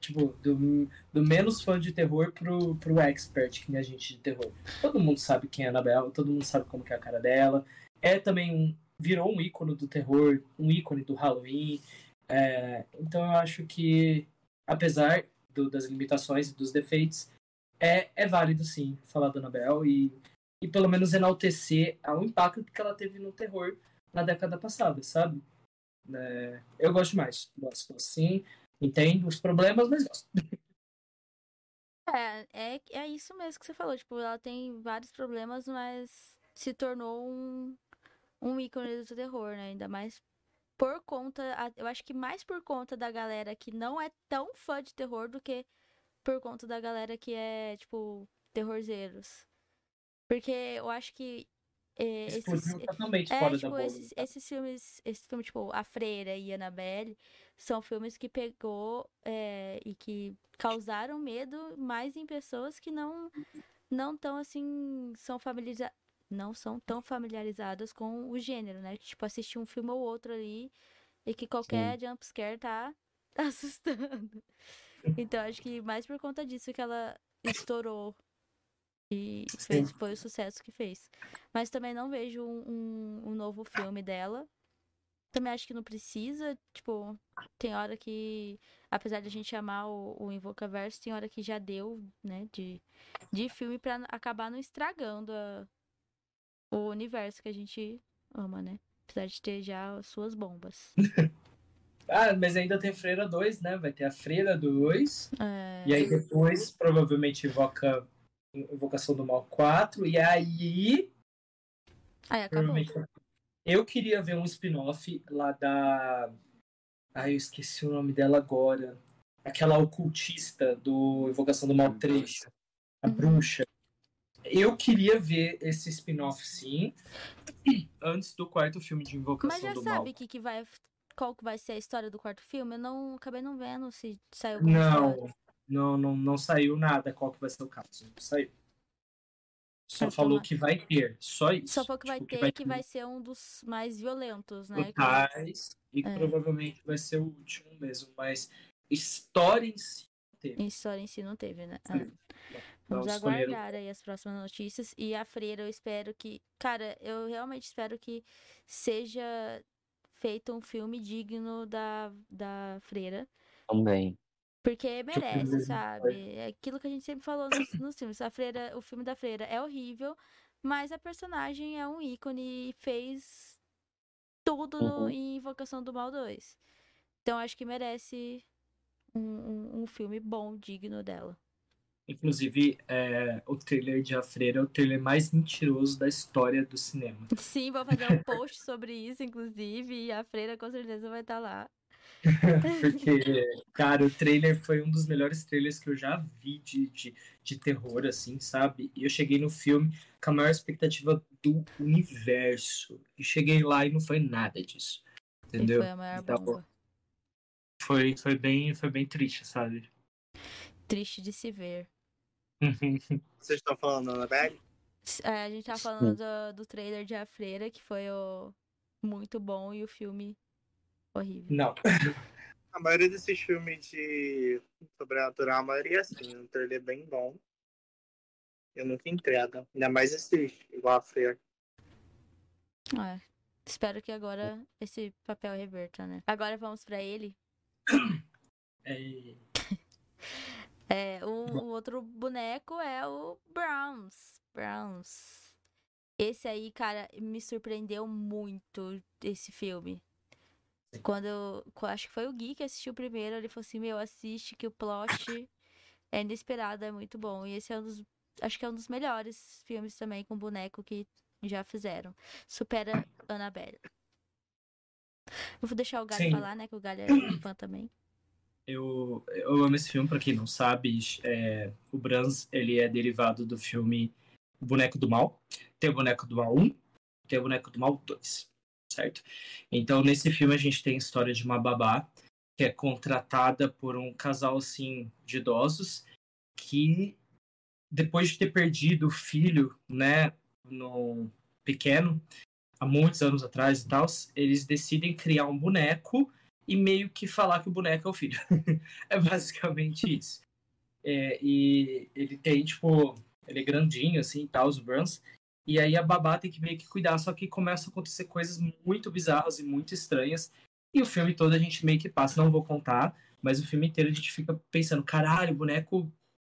[SPEAKER 3] Tipo, do, do menos fã de terror pro, pro expert, que nem a gente de terror. Todo mundo sabe quem é a Annabelle, todo mundo sabe como que é a cara dela. É também um. Virou um ícone do terror, um ícone do Halloween. É, então eu acho que, apesar do- das limitações e dos defeitos, é, é válido sim falar da Annabelle e, e pelo menos enaltecer o impacto que ela teve no terror na década passada, sabe? É, eu gosto mais. Gosto sim. Entendo os problemas, mas gosto.
[SPEAKER 2] É, é, é isso mesmo que você falou. Tipo, ela tem vários problemas, mas se tornou um, um ícone do terror, né? Ainda mais por conta. Eu acho que mais por conta da galera que não é tão fã de terror do que por conta da galera que é, tipo, terrorzeiros. Porque eu acho que. é, esses,
[SPEAKER 3] Explodiu totalmente
[SPEAKER 2] é,
[SPEAKER 3] fora
[SPEAKER 2] tipo,
[SPEAKER 3] da bolha.
[SPEAKER 2] esses, esses filmes, esse filme, tipo, A Freira e Annabelle, são filmes que pegou é, e que causaram medo mais em pessoas que não não tão assim, são familiarizadas, não são tão familiarizadas com o gênero, né? Tipo, assistir um filme ou outro ali e que qualquer jumpscare tá assustando. Então, acho que mais por conta disso que ela estourou e fez,
[SPEAKER 3] Sim.
[SPEAKER 2] foi o sucesso que fez. Mas também não vejo um, um, um novo filme dela. Também acho que não precisa. Tipo, tem hora que, apesar de a gente amar o, o Invocaverso, tem hora que já deu, né, de, de filme pra n- acabar não estragando a- o universo que a gente ama, né? Apesar de ter já as suas bombas.
[SPEAKER 3] Ah, mas ainda tem Freira 2, né? Vai ter a Freira 2.
[SPEAKER 2] É,
[SPEAKER 3] E aí depois, provavelmente, invoca Invocação do Mal 4. E aí,
[SPEAKER 2] Aí acabou.
[SPEAKER 3] Eu queria ver um spin-off lá da. Ai, eu esqueci o nome dela agora. Aquela ocultista do Invocação do Mal 3. A
[SPEAKER 2] Uhum.
[SPEAKER 3] bruxa. Eu queria ver esse spin-off, sim. Antes do quarto filme de Invocação
[SPEAKER 2] Mas já
[SPEAKER 3] do
[SPEAKER 2] sabe
[SPEAKER 3] Mal.
[SPEAKER 2] que, que vai, qual que vai ser a história do quarto filme? Eu não acabei não vendo se saiu.
[SPEAKER 3] Não, não, não, não saiu nada qual que vai ser o caso. Não saiu. Só
[SPEAKER 2] Ah,
[SPEAKER 3] falou
[SPEAKER 2] toma.
[SPEAKER 3] que vai ter, só isso.
[SPEAKER 2] Só falou que vai
[SPEAKER 3] Tipo,
[SPEAKER 2] ter que vai ser um dos mais violentos, né? Que-
[SPEAKER 3] brutais e
[SPEAKER 2] É.
[SPEAKER 3] provavelmente vai ser o último mesmo, mas história em si não teve.
[SPEAKER 2] História em si não teve, né? Vamos aguardar aí as próximas notícias. E a Freira, eu espero que. Cara, eu realmente espero que seja feito um filme digno da, da Freira.
[SPEAKER 1] Também.
[SPEAKER 2] Porque merece,
[SPEAKER 3] mesmo
[SPEAKER 2] sabe? É aquilo que a gente sempre falou nos, nos filmes. A Freira, o filme da Freira é horrível, mas a personagem é um ícone e fez tudo no,
[SPEAKER 1] Uhum.
[SPEAKER 2] em Invocação do Mal 2. Então acho que merece um, um, um filme bom, digno dela.
[SPEAKER 3] Inclusive, é, o trailer de A Freira é o trailer mais mentiroso da história do cinema.
[SPEAKER 2] Sim, vou fazer um post sobre isso, inclusive, e a Freira com certeza vai estar lá.
[SPEAKER 3] Porque, cara, o trailer foi um dos melhores trailers que eu já vi de, de, de terror, assim, sabe? E eu cheguei no filme com a maior expectativa do universo. E cheguei lá e não foi nada disso.
[SPEAKER 2] E
[SPEAKER 3] Entendeu?
[SPEAKER 2] foi a maior
[SPEAKER 3] Então,
[SPEAKER 2] bomba.
[SPEAKER 3] Foi, foi, bem, foi bem triste, sabe?
[SPEAKER 2] Triste de se ver.
[SPEAKER 4] Vocês estão falando da Annabelle?
[SPEAKER 2] É, a gente tava falando do, do trailer de A Freira, que foi o muito bom, e o filme horrível.
[SPEAKER 3] Não.
[SPEAKER 4] A maioria desses filmes de sobrenatural, a maioria é assim, um trailer bem bom. Eu nunca entrega. Ainda mais esses, igual a Freira.
[SPEAKER 2] É. Espero que agora esse papel reverta, né? Agora vamos pra ele.
[SPEAKER 3] É,
[SPEAKER 2] É, o, o outro boneco é o Browns. Browns. Esse aí, cara, me surpreendeu muito esse filme. Quando eu, acho que foi o Gui que assistiu primeiro, ele falou assim: Meu, assiste que o plot é inesperado, é muito bom. E esse é um dos, acho que é um dos melhores filmes também com boneco que já fizeram. Supera Annabelle. Eu vou deixar o Galho
[SPEAKER 3] Sim.
[SPEAKER 2] falar, né? Que o Galho é fã também.
[SPEAKER 3] Eu, eu amo esse filme, pra quem não sabe, é, o Brans, ele é derivado do filme Boneco do Mal. Tem o Boneco do Mal 1, tem o Boneco do Mal 2, certo? Então, nesse filme a gente tem a história de uma babá que é contratada por um casal, assim, de idosos que, depois de ter perdido o filho, né, no pequeno, há muitos anos atrás e tal, eles decidem criar um boneco e meio que falar que o boneco é o filho. é basicamente isso. É, e ele tem, tipo, ele é grandinho, assim, tal, os Bruns. E aí a babá tem que meio que cuidar, só que começam a acontecer coisas muito bizarras e muito estranhas. E o filme todo a gente meio que passa, não vou contar, mas o filme inteiro a gente fica pensando, caralho, o boneco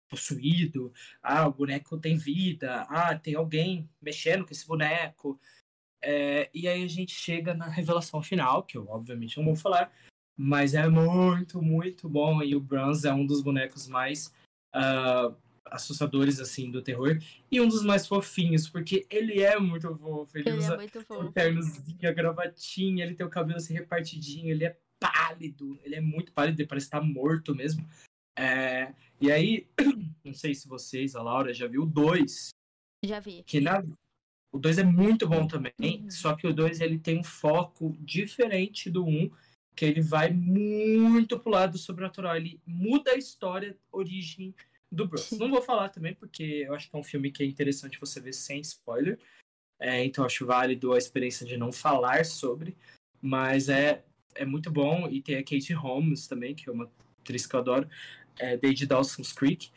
[SPEAKER 3] possuído, ah, o boneco tem vida, ah, tem alguém mexendo com esse boneco. É, e aí a gente chega na revelação final, que eu obviamente não vou falar, mas é muito, muito bom. E o Bronze é um dos bonecos mais ah, assustadores, assim, do terror. E um dos mais fofinhos, porque ele é muito fofo. Ele,
[SPEAKER 2] Ele
[SPEAKER 3] usa
[SPEAKER 2] é muito
[SPEAKER 3] um
[SPEAKER 2] fofo.
[SPEAKER 3] ternozinho, a gravatinha, ele tem o cabelo assim repartidinho, ele é pálido, ele é muito pálido, ele parece estar morto mesmo. É, e aí, não sei se vocês, a Laura, já viu o 2,
[SPEAKER 2] Já vi.
[SPEAKER 3] que na, o 2 é muito bom também,
[SPEAKER 2] Uhum.
[SPEAKER 3] só que o 2 ele tem um foco diferente do 1, um, que ele vai muito pro lado sobrenatural, ele muda a história, origem do Bruce.
[SPEAKER 2] Sim.
[SPEAKER 3] Não vou falar também, porque eu acho que é um filme que é interessante você ver sem spoiler, é, então acho válido a experiência de não falar sobre, mas é, é muito bom, e tem a Kate Holmes também, que é uma atriz que eu adoro, é, desde Dawson's Creek,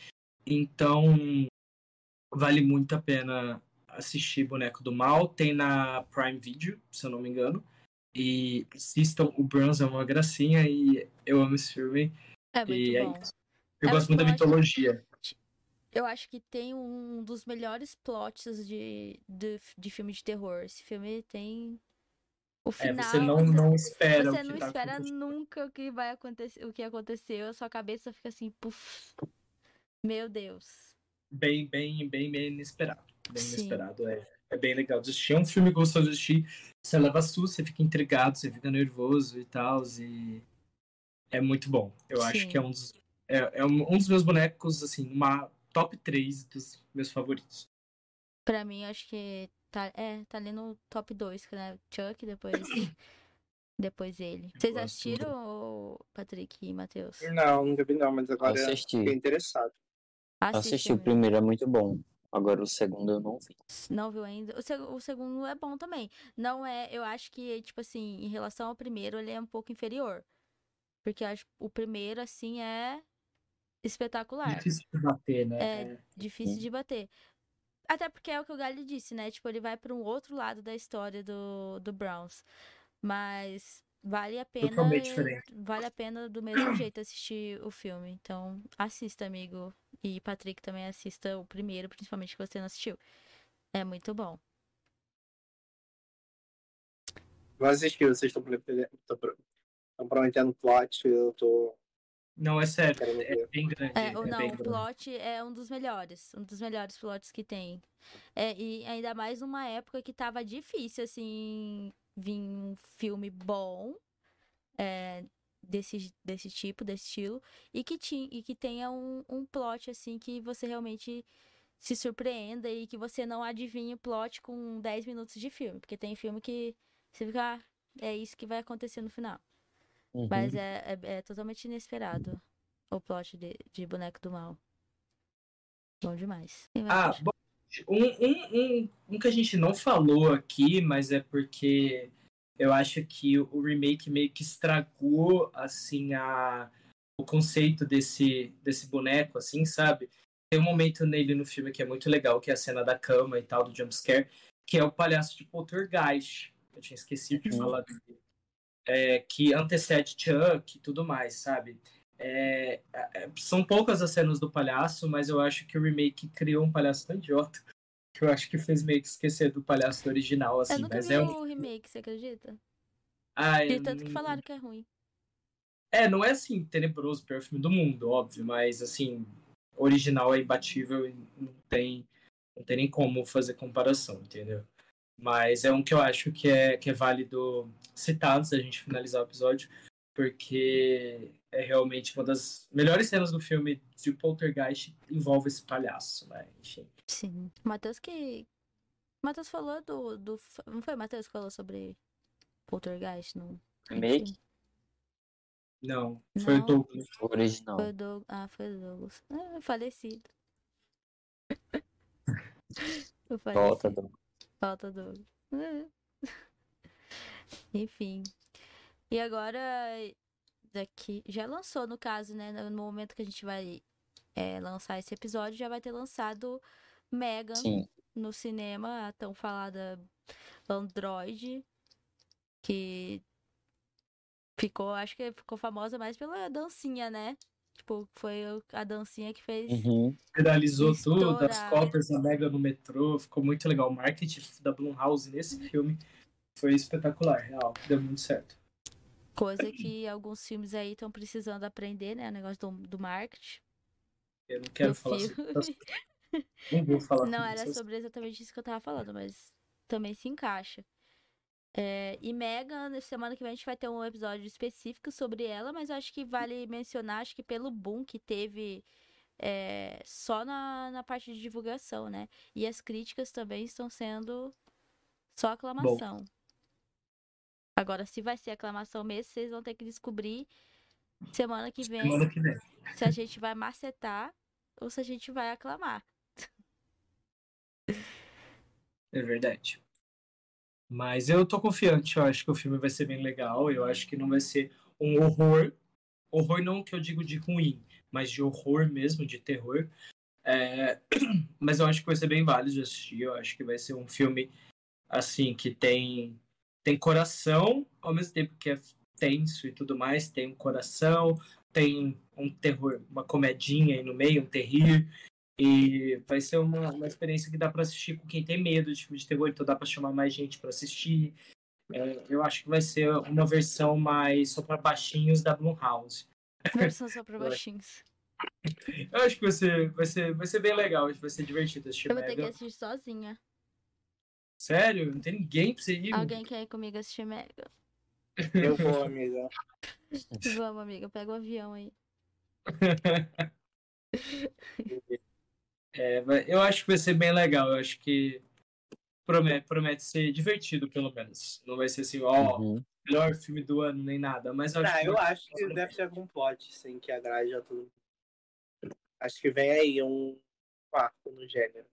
[SPEAKER 3] então vale muito a pena assistir Boneco do Mal. Tem na Prime Video, se eu não me engano. E assistam, o Bronze é uma gracinha e eu amo esse filme.
[SPEAKER 2] É muito
[SPEAKER 3] e é
[SPEAKER 2] bom.
[SPEAKER 3] isso. Eu
[SPEAKER 2] É
[SPEAKER 3] gosto muito da mitologia.
[SPEAKER 2] Eu acho que tem um dos melhores plots de, de, de filme de terror. Esse filme tem o
[SPEAKER 3] É,
[SPEAKER 2] final.
[SPEAKER 3] você não, não espera
[SPEAKER 2] você não
[SPEAKER 3] tá
[SPEAKER 2] espera nunca o que vai acontecer, o que aconteceu. A sua cabeça fica assim, puf. Meu Deus.
[SPEAKER 3] Bem, bem, bem, bem inesperado. Bem
[SPEAKER 2] Sim.
[SPEAKER 3] inesperado, é. é bem legal de assistir. É um filme gostoso de assistir. Você leva susto, você fica intrigado, você fica nervoso e tal. E é muito bom. Eu acho
[SPEAKER 2] Sim.
[SPEAKER 3] que é um dos, é, é um um dos meus bonecos, assim, uma top 3 dos meus favoritos.
[SPEAKER 2] Pra mim, acho que tá, é, tá ali no top 2, né? Chuck, depois, depois ele. Vocês assistiram, Patrick e Matheus?
[SPEAKER 4] Não, nunca vi não, mas agora
[SPEAKER 1] Assisti.
[SPEAKER 4] fiquei interessado.
[SPEAKER 1] Assisti o
[SPEAKER 2] amigo.
[SPEAKER 1] primeiro, é muito bom. Agora o segundo eu não vi.
[SPEAKER 2] Não viu ainda? O, seg- o segundo é bom também. Não é, eu acho que, tipo assim, em relação ao primeiro, ele é um pouco inferior. Porque eu acho que o primeiro, assim, é espetacular.
[SPEAKER 3] Difícil de bater, né?
[SPEAKER 2] É.
[SPEAKER 3] É.
[SPEAKER 2] Difícil de bater. Até porque é o que o Gali disse, né? Tipo, ele vai para um outro lado da história do, do Browns. Mas vale a pena.
[SPEAKER 3] Totalmente diferente.
[SPEAKER 2] Vale a pena do mesmo jeito assistir o filme. Então, assista, amigo. E Patrick também assista o primeiro, principalmente que você não assistiu. É muito bom.
[SPEAKER 4] Vou assistir, vocês estão prometendo plot, eu tô
[SPEAKER 3] Não, é sério. É bem grande.
[SPEAKER 2] É, ou
[SPEAKER 3] é
[SPEAKER 2] não,
[SPEAKER 3] bem
[SPEAKER 2] o
[SPEAKER 3] grande.
[SPEAKER 2] plot é um dos melhores. Um dos melhores plots que tem. É, e ainda mais numa época que tava difícil, assim, vir um filme bom é, desse, desse tipo, desse estilo, e que, ti, e que tenha um, um plot, assim, que você realmente se surpreenda e que você não adivinhe o plot com 10 minutos de filme. Porque tem filme que você fica, ah, é isso que vai acontecer no final.
[SPEAKER 1] Uhum.
[SPEAKER 2] Mas é, é, é totalmente inesperado o plot de, de Boneco do Mal. Bom demais.
[SPEAKER 3] Ah, bom, um, um, um, um que a gente não falou aqui, mas é porque eu acho que o remake meio que estragou, assim, a, o conceito desse, desse boneco, assim, sabe? Tem um momento nele no filme que é muito legal, que é a cena da cama e tal, do jumpscare, que é o palhaço de Poltergeist. Eu tinha esquecido de
[SPEAKER 1] Uhum.
[SPEAKER 3] falar dele. É, que antecede Chuck e tudo mais, sabe? É, é, são poucas as cenas do palhaço, mas eu acho que o remake criou um palhaço tão idiota que eu acho que fez meio que esquecer do palhaço original, assim.
[SPEAKER 2] Eu nunca
[SPEAKER 3] mas
[SPEAKER 2] vi
[SPEAKER 3] é um.
[SPEAKER 2] o remake, você acredita?
[SPEAKER 3] Ah,
[SPEAKER 2] De tanto que falaram que é ruim.
[SPEAKER 3] É, não é assim, tenebroso, pior filme do mundo, óbvio, mas assim, original é imbatível e não tem, não tem nem como fazer comparação, entendeu? Mas é um que eu acho que é, que é válido citar antes da gente finalizar o episódio, porque é realmente uma das melhores cenas do filme de Poltergeist envolve esse palhaço, né? Enfim.
[SPEAKER 2] Sim. Matheus que. Matheus falou do, do. Não foi o Matheus que falou sobre Poltergeist no
[SPEAKER 1] Remake?
[SPEAKER 3] Não, foi
[SPEAKER 2] Não.
[SPEAKER 3] o Douglas.
[SPEAKER 1] O original.
[SPEAKER 2] Foi o Douglas. Ah, foi o Douglas. Ah, falecido. o falecido.
[SPEAKER 1] do.
[SPEAKER 2] Falta do. Enfim. E agora, daqui. Já lançou, no caso, né? No momento que a gente vai é, lançar esse episódio, já vai ter lançado Megan
[SPEAKER 1] Sim.
[SPEAKER 2] no cinema, a tão falada Android, que ficou, acho que ficou famosa mais pela dancinha, né? Tipo, foi a dancinha que fez.
[SPEAKER 1] Uhum.
[SPEAKER 3] Viralizou tudo, as cópias da Mega no metrô, ficou muito legal. O marketing da Blumhouse nesse filme foi espetacular, real, deu muito certo.
[SPEAKER 2] Coisa que alguns filmes aí estão precisando aprender, né? O negócio do, do marketing.
[SPEAKER 3] Eu não quero
[SPEAKER 2] do
[SPEAKER 3] falar
[SPEAKER 2] filme.
[SPEAKER 3] sobre Não vou falar
[SPEAKER 2] Não
[SPEAKER 3] sobre
[SPEAKER 2] era sobre exatamente isso que eu tava falando, mas também se encaixa. É, e Megan, semana que vem a gente vai ter um episódio específico sobre ela, mas eu acho que vale mencionar, acho que pelo boom que teve é, só na, na parte de divulgação, né? E as críticas também estão sendo só aclamação. Agora, se vai ser aclamação mesmo, vocês vão ter que descobrir semana que vem
[SPEAKER 3] Semana que vem.
[SPEAKER 2] se a gente vai macetar ou se a gente vai aclamar.
[SPEAKER 3] É verdade. Mas eu tô confiante, eu acho que o filme vai ser bem legal, eu acho que não vai ser um horror. Horror não que eu digo de ruim, mas de horror mesmo, de terror. É, Mas eu acho que vai ser bem válido de assistir, eu acho que vai ser um filme, assim, que tem, tem coração, ao mesmo tempo que é tenso e tudo mais, tem um coração, tem um terror, uma comedinha aí no meio, um terrir. E vai ser uma, uma experiência que dá pra assistir com quem tem medo de filme de terror, então dá pra chamar mais gente pra assistir. É, eu acho que vai ser uma versão mais só pra baixinhos da Blumhouse.
[SPEAKER 2] Versão só pra
[SPEAKER 3] Vai.
[SPEAKER 2] baixinhos.
[SPEAKER 3] Eu acho que vai ser, vai ser, vai ser bem legal, vai ser divertido assistir
[SPEAKER 2] Eu vou ter que assistir sozinha.
[SPEAKER 3] Sério? Não tem ninguém pra você ir?
[SPEAKER 2] Alguém quer ir comigo assistir Mega?
[SPEAKER 4] Eu vou, amiga.
[SPEAKER 2] Vamos, amiga, pega o avião aí.
[SPEAKER 3] É, eu acho que vai ser bem legal. Eu acho que promete, promete ser divertido, pelo menos. Não vai ser assim, ó,
[SPEAKER 1] Uhum.
[SPEAKER 3] melhor filme do ano, nem nada. Mas eu acho
[SPEAKER 4] Ah,
[SPEAKER 3] que
[SPEAKER 4] eu acho que deve ter algum plot, sim, que agrade a todo mundo. Acho que vem aí um quarto no gênero.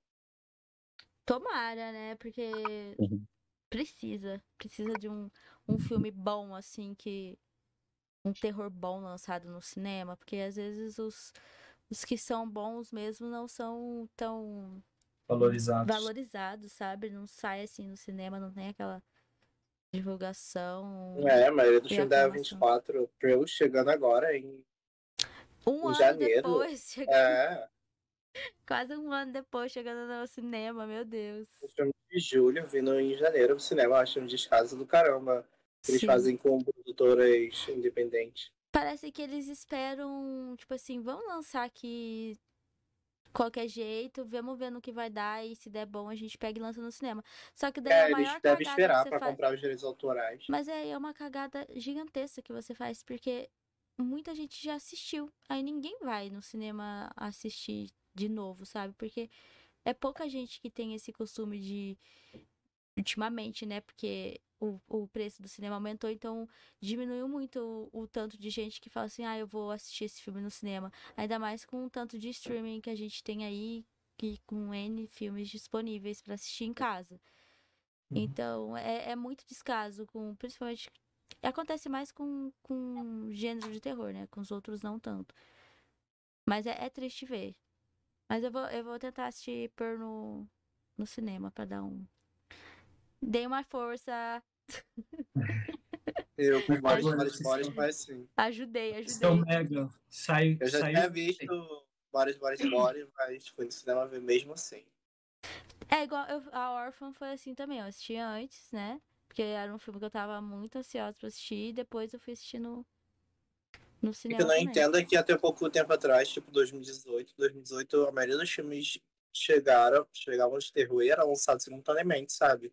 [SPEAKER 2] Tomara, né? Porque
[SPEAKER 1] Uhum.
[SPEAKER 2] precisa. Precisa de um, um filme bom, assim, que. Um terror bom lançado no cinema. Porque às vezes os, os que são bons mesmo não são tão
[SPEAKER 3] valorizados.
[SPEAKER 2] valorizados, sabe? Não sai assim no cinema, não tem aquela divulgação.
[SPEAKER 4] É, a maioria do filme da
[SPEAKER 2] formação.
[SPEAKER 4] 24 Pro chegando agora em.
[SPEAKER 2] Um
[SPEAKER 4] em
[SPEAKER 2] ano
[SPEAKER 4] janeiro.
[SPEAKER 2] depois, chega-
[SPEAKER 4] É,
[SPEAKER 2] quase um ano depois, chegando no cinema, meu Deus.
[SPEAKER 4] o filme de julho vindo em janeiro no cinema. Eu acho um descaso do caramba. que Eles
[SPEAKER 2] Sim.
[SPEAKER 4] fazem com produtoras independentes.
[SPEAKER 2] Parece que eles esperam, tipo assim, vamos lançar aqui qualquer jeito, vamos ver no que vai dar e se der bom a gente pega e lança no cinema. Só que daí
[SPEAKER 4] É,
[SPEAKER 2] a
[SPEAKER 4] eles
[SPEAKER 2] maior
[SPEAKER 4] devem
[SPEAKER 2] cagada
[SPEAKER 4] esperar
[SPEAKER 2] faz.
[SPEAKER 4] comprar os direitos autorais.
[SPEAKER 2] Mas aí é uma cagada gigantesca que você faz, porque muita gente já assistiu. Aí ninguém vai no cinema assistir de novo, sabe? Porque é pouca gente que tem esse costume de. Ultimamente, né? Porque o, o preço do cinema aumentou, então diminuiu muito o, o tanto de gente que fala assim: ah, eu vou assistir esse filme no cinema. Ainda mais com o tanto de streaming que a gente tem aí, que com N filmes disponíveis pra assistir em casa.
[SPEAKER 3] Uhum.
[SPEAKER 2] Então, é, é muito descaso com, principalmente, acontece mais com, com gênero de terror, né? Com os outros não tanto. Mas é, é triste ver. Mas eu vou, eu vou tentar assistir por no, no cinema pra dar um. Dei uma força.
[SPEAKER 4] Eu com vários,
[SPEAKER 3] estão-
[SPEAKER 4] mas sim.
[SPEAKER 2] Ajudei,
[SPEAKER 3] Então,
[SPEAKER 2] ajudei.
[SPEAKER 3] Mega, sai,
[SPEAKER 4] Eu já
[SPEAKER 3] saiu-
[SPEAKER 4] tinha visto vários, vários, vários, mas fui no cinema ver mesmo assim.
[SPEAKER 2] É igual eu- a Orphan foi assim também. Eu assisti antes, né? Porque era um filme que eu tava muito ansiosa pra assistir. E depois eu fui assistir no, no
[SPEAKER 4] O que
[SPEAKER 2] cinema.
[SPEAKER 4] eu não
[SPEAKER 2] também.
[SPEAKER 4] entendo é que até pouco tempo atrás, tipo 2018, 2018, a maioria dos filmes chegaram, chegavam de terror e eram lançados simultaneamente, sabe?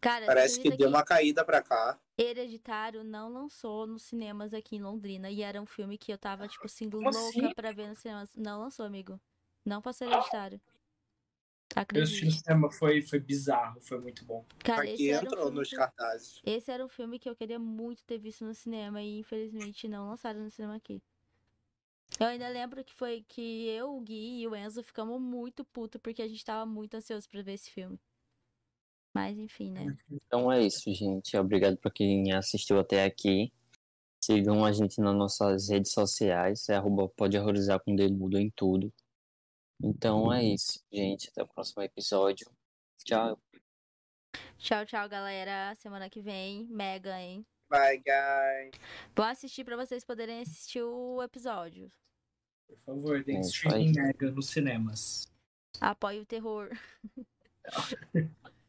[SPEAKER 2] Cara,
[SPEAKER 4] Parece que deu uma caída pra cá.
[SPEAKER 2] Hereditário não lançou nos cinemas aqui em Londrina. E era um filme que eu tava, tipo assim,
[SPEAKER 3] Como
[SPEAKER 2] louca
[SPEAKER 3] assim?
[SPEAKER 2] pra ver nos cinemas. Não lançou, amigo. Não passou Hereditário.
[SPEAKER 3] Eu assisti no cinema, foi, foi bizarro, foi muito bom.
[SPEAKER 2] Cara, esse
[SPEAKER 4] Aqui
[SPEAKER 2] era, um
[SPEAKER 4] entrou
[SPEAKER 2] filme
[SPEAKER 4] nos
[SPEAKER 2] que,
[SPEAKER 4] cartazes.
[SPEAKER 2] esse era um filme que eu queria muito ter visto no cinema. E infelizmente não lançaram no cinema aqui. Eu ainda lembro que foi que eu, o Gui e o Enzo ficamos muito putos porque a gente tava muito ansioso pra ver esse filme. Mas enfim, né?
[SPEAKER 1] Então é isso, gente. Obrigado por quem assistiu até aqui. Sigam a gente nas nossas redes sociais. É arroba pode horrorizar com demudo em tudo. Então é isso, gente. Até o próximo episódio. Tchau.
[SPEAKER 2] Tchau, tchau, galera. Semana que vem, mega, hein?
[SPEAKER 4] Bye, guys.
[SPEAKER 2] Vou assistir pra vocês poderem assistir o episódio.
[SPEAKER 3] Por favor, tem
[SPEAKER 1] É
[SPEAKER 3] streaming
[SPEAKER 1] aí.
[SPEAKER 3] Mega nos cinemas.
[SPEAKER 2] Apoie o terror.